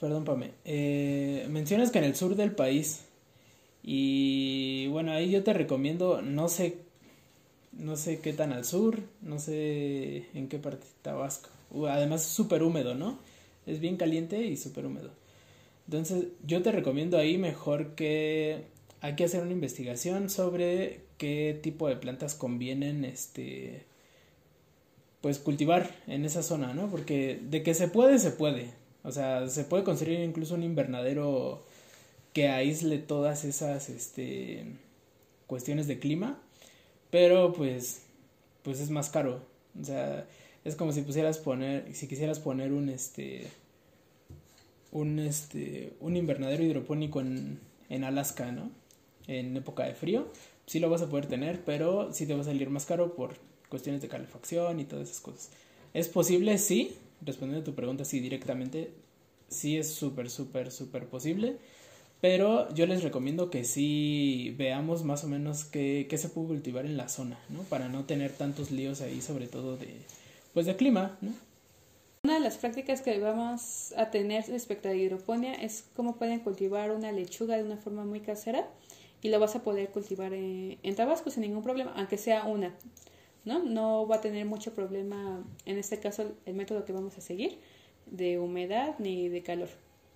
Perdón, Pame. Eh, mencionas que en el sur del país. Y bueno, ahí yo te recomiendo, no sé no sé qué tan al sur, no sé en qué parte de Tabasco. Además es súper húmedo, ¿no? Es bien caliente y súper húmedo. Entonces yo te recomiendo ahí mejor que hay que hacer una investigación sobre qué tipo de plantas convienen este pues cultivar en esa zona, ¿no? Porque de que se puede, se puede. O sea, se puede construir incluso un invernadero que aísle todas esas este cuestiones de clima pero pues, pues es más caro. O sea, es como si pusieras poner, si quisieras poner un este, un este, un invernadero hidropónico en, en Alaska, ¿no? En época de frío, sí lo vas a poder tener, pero sí te va a salir más caro por cuestiones de calefacción y todas esas cosas. ¿Es posible? Sí. Respondiendo a tu pregunta, sí, directamente. Sí es súper, súper, súper posible. Pero yo les recomiendo que sí veamos más o menos qué, qué se puede cultivar en la zona, ¿no? Para no tener tantos líos ahí, sobre todo de, pues de clima, ¿no? Una de las prácticas que vamos a tener respecto a la hidroponía es cómo pueden cultivar una lechuga de una forma muy casera y lo vas a poder cultivar en, en Tabasco sin ningún problema, aunque sea una, ¿no? No va a tener mucho problema, en este caso, el método que vamos a seguir, de humedad ni de calor.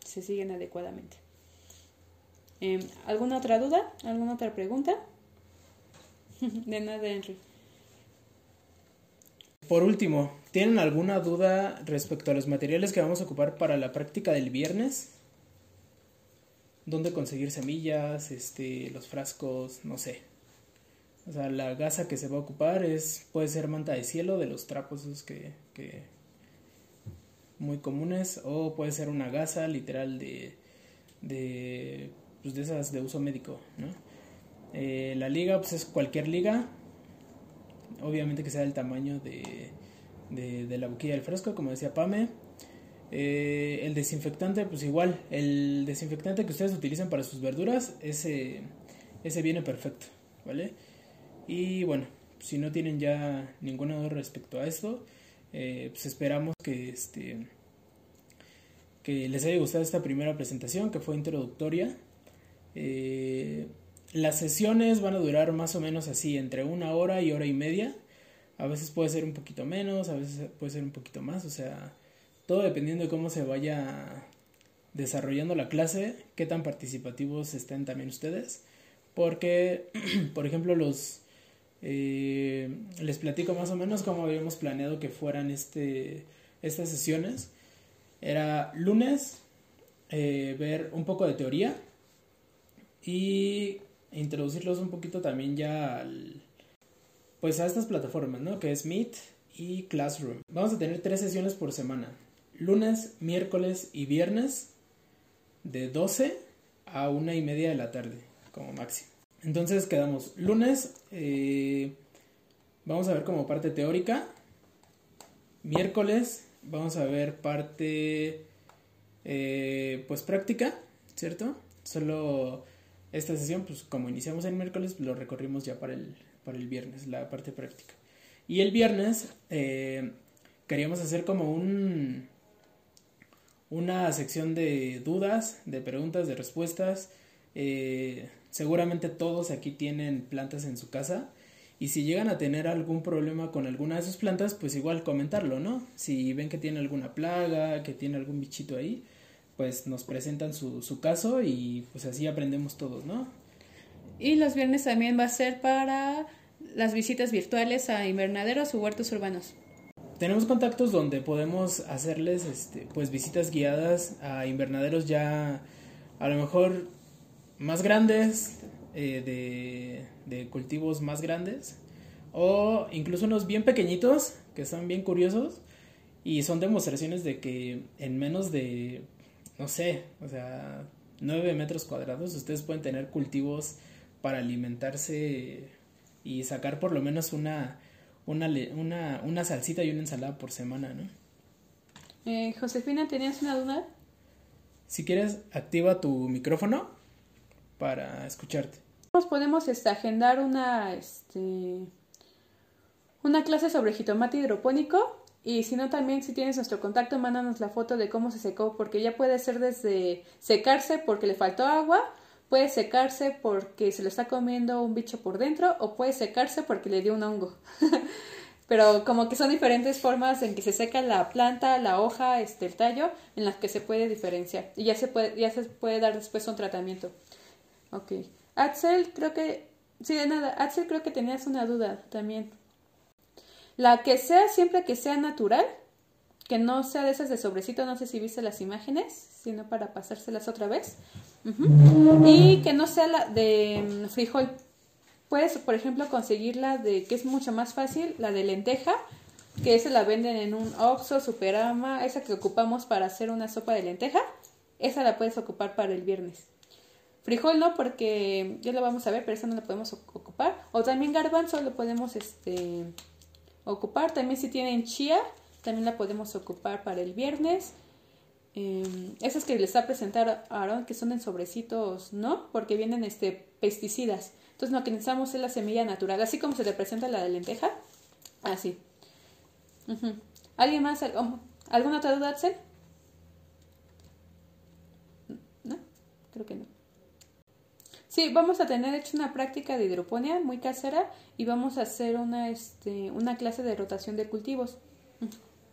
Se siguen adecuadamente. Em, ¿Alguna otra duda? ¿Alguna otra pregunta? *laughs* de nada, Henry. Por último, ¿tienen alguna duda respecto a los materiales que vamos a ocupar para la práctica del viernes? ¿Dónde conseguir semillas, este, los frascos, no sé? O sea, la gasa que se va a ocupar es puede ser manta de cielo de los trapos que, que muy comunes o puede ser una gasa literal de, de pues, de esas de uso médico, ¿no? Eh, la liga, pues es cualquier liga, obviamente que sea del tamaño de, de, la boquilla del frasco, como decía Pame. Eh, el desinfectante, pues igual, el desinfectante que ustedes utilizan para sus verduras, ese, ese viene perfecto, ¿vale? Y bueno, si no tienen ya ninguna duda respecto a esto, eh, pues esperamos que, este, que les haya gustado esta primera presentación, que fue introductoria. Eh, las sesiones van a durar más o menos así, entre una hora y hora y media, A veces puede ser un poquito menos, a veces puede ser un poquito más, o sea, todo dependiendo de cómo se vaya desarrollando la clase, qué tan participativos estén también ustedes, porque, *clears throat* por ejemplo, los... Eh, les platico más o menos cómo habíamos planeado que fueran este, estas sesiones. Era lunes, eh, ver un poco de teoría y introducirlos un poquito también ya al, pues a estas plataformas, ¿no? Que es Meet y Classroom. Vamos a tener tres sesiones por semana. Lunes, miércoles y viernes de 12 a una y media de la tarde, como máximo. Entonces quedamos lunes, eh, vamos a ver como parte teórica. Miércoles vamos a ver parte, eh, pues práctica, ¿cierto? Solo esta sesión, pues como iniciamos el miércoles, lo recorrimos ya para el, para el viernes, la parte práctica. Y el viernes eh, queríamos hacer como un una sección de dudas, de preguntas, de respuestas. Eh, seguramente todos aquí tienen plantas en su casa. Y si llegan a tener algún problema con alguna de sus plantas, pues igual comentarlo, ¿no? Si ven que tiene alguna plaga, que tiene algún bichito ahí, pues nos presentan su, su caso y pues así aprendemos todos, ¿no? Y los viernes también va a ser para las visitas virtuales a invernaderos o huertos urbanos. Tenemos contactos donde podemos hacerles este, pues visitas guiadas a invernaderos ya a lo mejor más grandes, eh, de, de cultivos más grandes, o incluso unos bien pequeñitos que son bien curiosos y son demostraciones de que en menos de no sé, o sea, 9 metros cuadrados, ustedes pueden tener cultivos para alimentarse y sacar por lo menos una, una, una, una salsita y una ensalada por semana, ¿no? Eh, Josefina, ¿tenías una duda? Si quieres, activa tu micrófono para escucharte. Podemos este, agendar una, este, una clase sobre jitomate hidropónico y si no, también si tienes nuestro contacto, mándanos la foto de cómo se secó, porque ya puede ser desde secarse porque le faltó agua, puede secarse porque se lo está comiendo un bicho por dentro, o puede secarse porque le dio un hongo. *laughs* Pero como que son diferentes formas en que se seca la planta, la hoja, este, el tallo, en las que se puede diferenciar. Y ya se puede, ya se puede dar después un tratamiento. Ok. Axel, creo que... Sí, de nada. Axel, creo que tenías una duda también. La que sea siempre que sea natural, que no sea de esas de sobrecito, no sé si viste las imágenes, sino para pasárselas otra vez. Y que no sea la de mm, frijol. Puedes, por ejemplo, conseguirla de, que es mucho más fácil, la de lenteja, que esa la venden en un Oxxo, Superama, esa que ocupamos para hacer una sopa de lenteja, esa la puedes ocupar para el viernes. Frijol no, porque ya lo vamos a ver, pero esa no la podemos ocupar. O también garbanzo lo podemos, este, ocupar. También si tienen chía, también la podemos ocupar para el viernes. Eh, esas que les va a presentar a Aaron, que son en sobrecitos, ¿no? Porque vienen este, pesticidas. Entonces lo que necesitamos es la semilla natural, así como se le presenta la de lenteja. Así. ¿Alguien más? ¿Alguna otra duda, Axel? ¿No? Creo que no. Sí, vamos a tener hecho una práctica de hidroponía muy casera y vamos a hacer una, este, una clase de rotación de cultivos,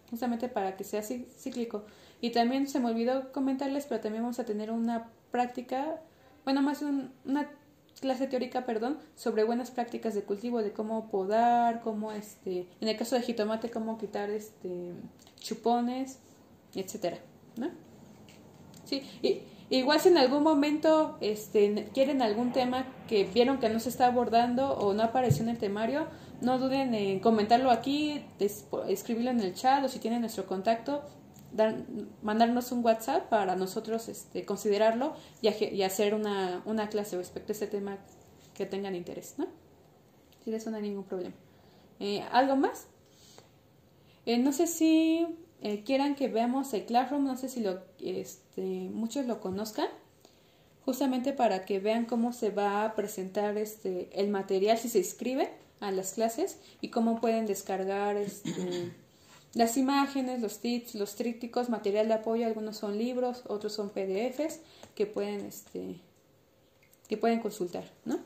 justamente para que sea cíclico. Y también se me olvidó comentarles, pero también vamos a tener una práctica, bueno, más una clase teórica, perdón, sobre buenas prácticas de cultivo, de cómo podar, cómo, este, en el caso de jitomate, cómo quitar, este, chupones, etcétera, ¿no? Sí, Igual si en algún momento este, quieren algún tema que vieron que no se está abordando o no apareció en el temario, no duden en comentarlo aquí, escribirlo en el chat o si tienen nuestro contacto, dar, mandarnos un WhatsApp para nosotros este, considerarlo y, hacer una, una, clase respecto a ese tema que tengan interés, ¿no? Si eso no hay ningún problema. Eh, ¿Algo más? Eh, no sé si eh, quieran que veamos el Classroom, no sé si lo, este, muchos lo conozcan, justamente para que vean cómo se va a presentar este, el material si se inscribe a las clases y cómo pueden descargar este, *clears throat* las imágenes, los tips, los trípticos, material de apoyo, algunos son libros, otros son PDFs que pueden, este, que pueden consultar, ¿no?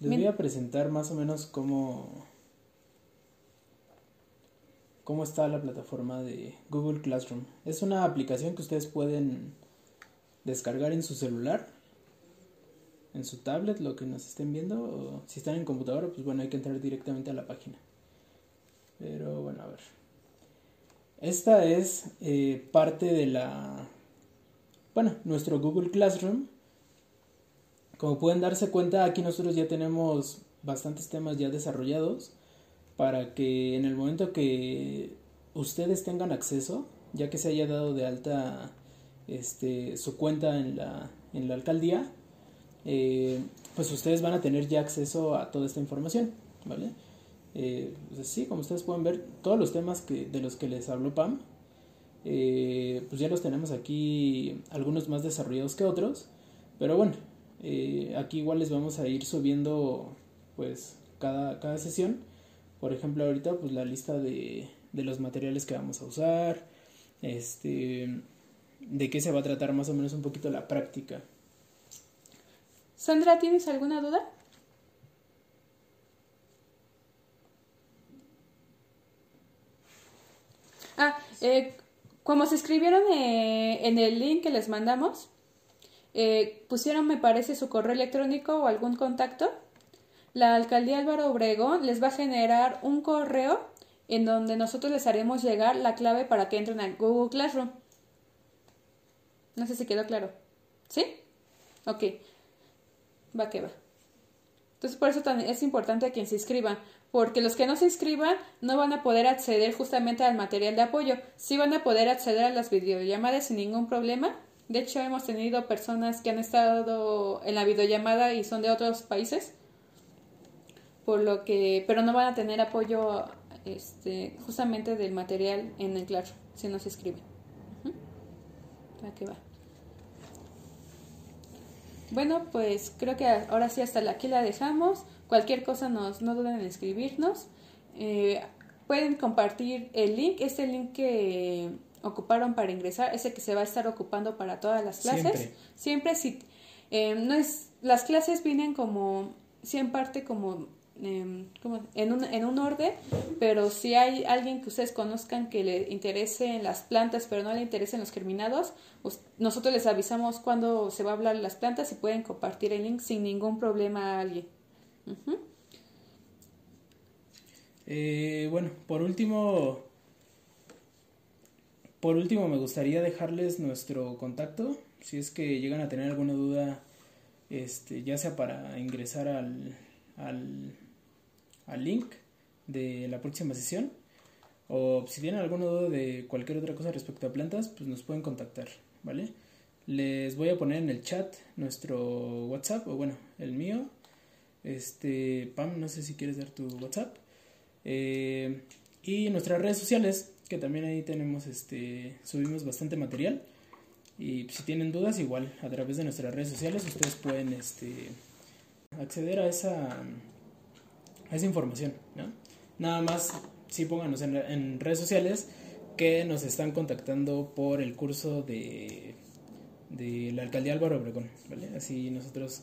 Les voy a presentar más o menos cómo, cómo está la plataforma de Google Classroom. Es una aplicación que ustedes pueden descargar en su celular, en su tablet, lo que nos estén viendo, o si están en computadora, pues bueno, hay que entrar directamente a la página. Pero bueno, a ver. Esta es eh, parte de la, bueno, nuestro Google Classroom. Como pueden darse cuenta, aquí nosotros ya tenemos bastantes temas ya desarrollados para que en el momento que ustedes tengan acceso, ya que se haya dado de alta este, su cuenta en la, en la alcaldía, eh, pues ustedes van a tener ya acceso a toda esta información, ¿vale? Eh, sí, como ustedes pueden ver, todos los temas que, de los que les habló Pam, eh, pues ya los tenemos aquí, algunos más desarrollados que otros, pero bueno, aquí igual les vamos a ir subiendo pues cada, cada sesión por ejemplo, ahorita pues la lista de, de los materiales que vamos a usar, este, de qué se va a tratar más o menos un poquito la práctica. Sandra, ¿tienes alguna duda? Ah, eh, como se escribieron eh, en el link que les mandamos, eh, pusieron, me parece, su correo electrónico o algún contacto la alcaldía Álvaro Obregón les va a generar un correo en donde nosotros les haremos llegar la clave para que entren al Google Classroom. No sé si quedó claro. ¿Sí? Ok. Va que va. Entonces por eso es importante que se inscriban, porque los que no se inscriban no van a poder acceder justamente al material de apoyo. Sí van a poder acceder a las videollamadas sin ningún problema. De hecho, hemos tenido personas que han estado en la videollamada y son de otros países por lo que, pero no van a tener apoyo este, justamente del material en el claro, si no se escribe. qué va? Bueno, pues creo que ahora sí hasta aquí la dejamos. Cualquier cosa nos, no duden en escribirnos. Eh, pueden compartir el link, este link que ocuparon para ingresar, ese que se va a estar ocupando para todas las clases. Siempre, si eh, no es, las clases vienen como, sí en parte como Em, en, un, en un orden, pero si hay alguien que ustedes conozcan que le interese en las plantas, pero no le interese en los germinados, nosotros les avisamos cuando se va a hablar de las plantas y pueden compartir el link sin ningún problema a alguien. Eh, bueno, por último, por último me gustaría dejarles nuestro contacto, si es que llegan a tener alguna duda, este, ya sea para ingresar al, al al link de la próxima sesión. O si tienen alguna duda de cualquier otra cosa respecto a plantas, pues nos pueden contactar, ¿vale? Les voy a poner en el chat nuestro WhatsApp, o bueno, el mío. Este, Pam, no sé si quieres dar tu WhatsApp. Eh, y nuestras redes sociales, que también ahí tenemos, este, subimos bastante material. Y si tienen dudas, igual, a través de nuestras redes sociales, ustedes pueden, este, acceder a esa esa información, ¿no? Nada más sí pónganos en, redes sociales que nos están contactando por el curso de, de la alcaldía Álvaro Obregón, ¿vale? Así nosotros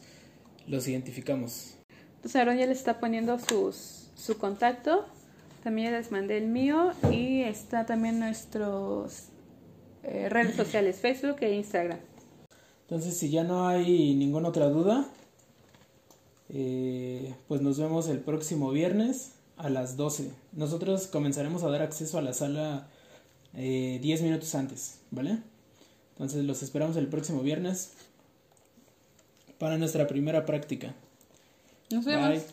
los identificamos. Entonces Aaron ya les está poniendo sus, su contacto, también les mandé el mío y está también nuestros eh, redes sociales, Facebook e Instagram. Entonces si ya no hay ninguna otra duda, eh, pues nos vemos el próximo viernes a las 12. Nosotros comenzaremos a dar acceso a la sala eh, 10 minutos antes, ¿vale? Entonces los esperamos el próximo viernes para nuestra primera práctica. Nos vemos.